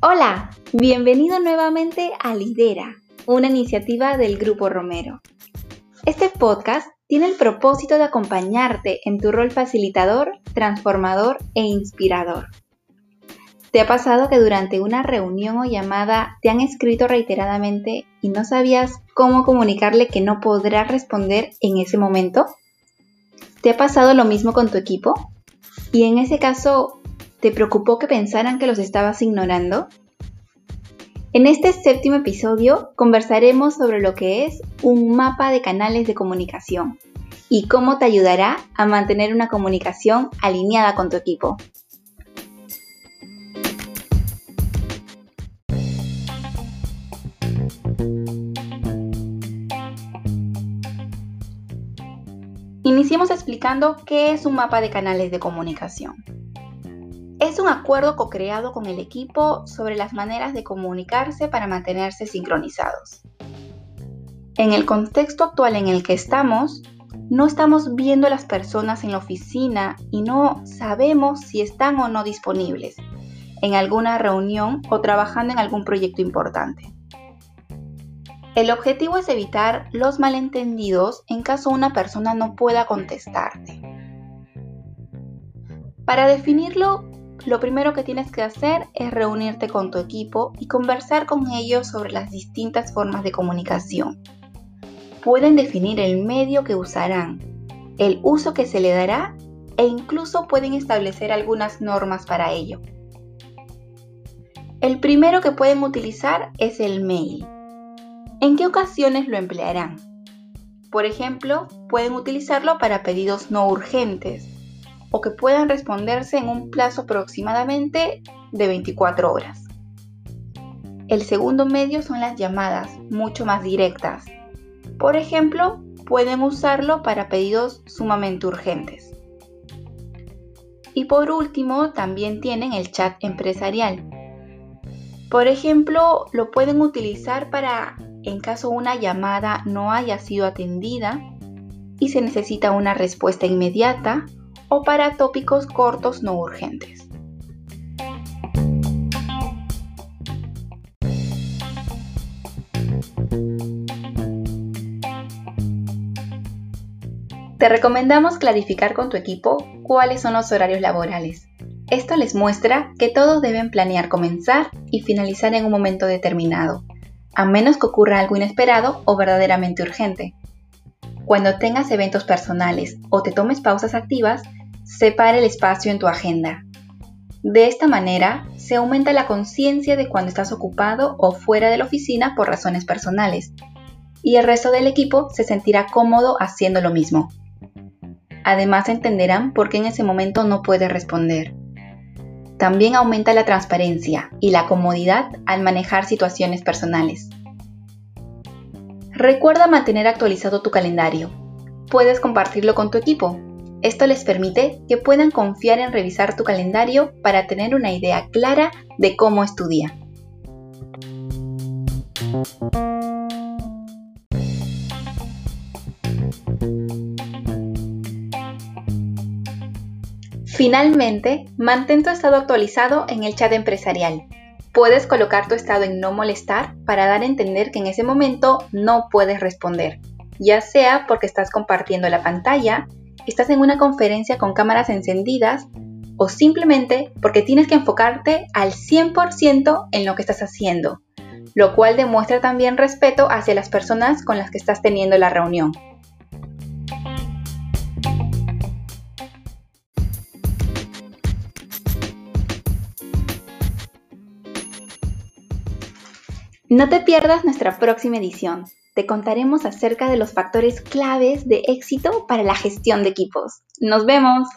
Hola, bienvenido nuevamente a Lidera, una iniciativa del Grupo Romero. Este podcast tiene el propósito de acompañarte en tu rol facilitador, transformador e inspirador. ¿Te ha pasado que durante una reunión o llamada te han escrito reiteradamente y no sabías cómo comunicarle que no podrás responder en ese momento? ¿Te ha pasado lo mismo con tu equipo? Y en ese caso, ¿te preocupó que pensaran que los estabas ignorando? En este séptimo episodio conversaremos sobre lo que es un mapa de canales de comunicación y cómo te ayudará a mantener una comunicación alineada con tu equipo. Iniciemos explicando qué es un mapa de canales de comunicación. Es un acuerdo co-creado con el equipo sobre las maneras de comunicarse para mantenerse sincronizados. En el contexto actual en el que estamos, no estamos viendo a las personas en la oficina y no sabemos si están o no disponibles en alguna reunión o trabajando en algún proyecto importante. El objetivo es evitar los malentendidos en caso una persona no pueda contestarte. Para definirlo, lo primero que tienes que hacer es reunirte con tu equipo y conversar con ellos sobre las distintas formas de comunicación. Pueden definir el medio que usarán, el uso que se le dará e incluso pueden establecer algunas normas para ello. El primero que pueden utilizar es el mail. ¿En qué ocasiones lo emplearán? Por ejemplo, pueden utilizarlo para pedidos no urgentes o que puedan responderse en un plazo aproximadamente de 24 horas. El segundo medio son las llamadas, mucho más directas. Por ejemplo, pueden usarlo para pedidos sumamente urgentes. Y por último, también tienen el chat empresarial. Por ejemplo, lo pueden utilizar para en caso una llamada no haya sido atendida y se necesita una respuesta inmediata o para tópicos cortos no urgentes. Te recomendamos clarificar con tu equipo cuáles son los horarios laborales. Esto les muestra que todos deben planear comenzar y finalizar en un momento determinado, a menos que ocurra algo inesperado o verdaderamente urgente. Cuando tengas eventos personales o te tomes pausas activas, separa el espacio en tu agenda. De esta manera, se aumenta la conciencia de cuando estás ocupado o fuera de la oficina por razones personales, y el resto del equipo se sentirá cómodo haciendo lo mismo. Además entenderán por qué en ese momento no puedes responder. También aumenta la transparencia y la comodidad al manejar situaciones personales. Recuerda mantener actualizado tu calendario. Puedes compartirlo con tu equipo. Esto les permite que puedan confiar en revisar tu calendario para tener una idea clara de cómo estudia. Finalmente, mantén tu estado actualizado en el chat empresarial. Puedes colocar tu estado en no molestar para dar a entender que en ese momento no puedes responder, ya sea porque estás compartiendo la pantalla, estás en una conferencia con cámaras encendidas o simplemente porque tienes que enfocarte al 100% en lo que estás haciendo, lo cual demuestra también respeto hacia las personas con las que estás teniendo la reunión. No te pierdas nuestra próxima edición. Te contaremos acerca de los factores claves de éxito para la gestión de equipos. ¡Nos vemos!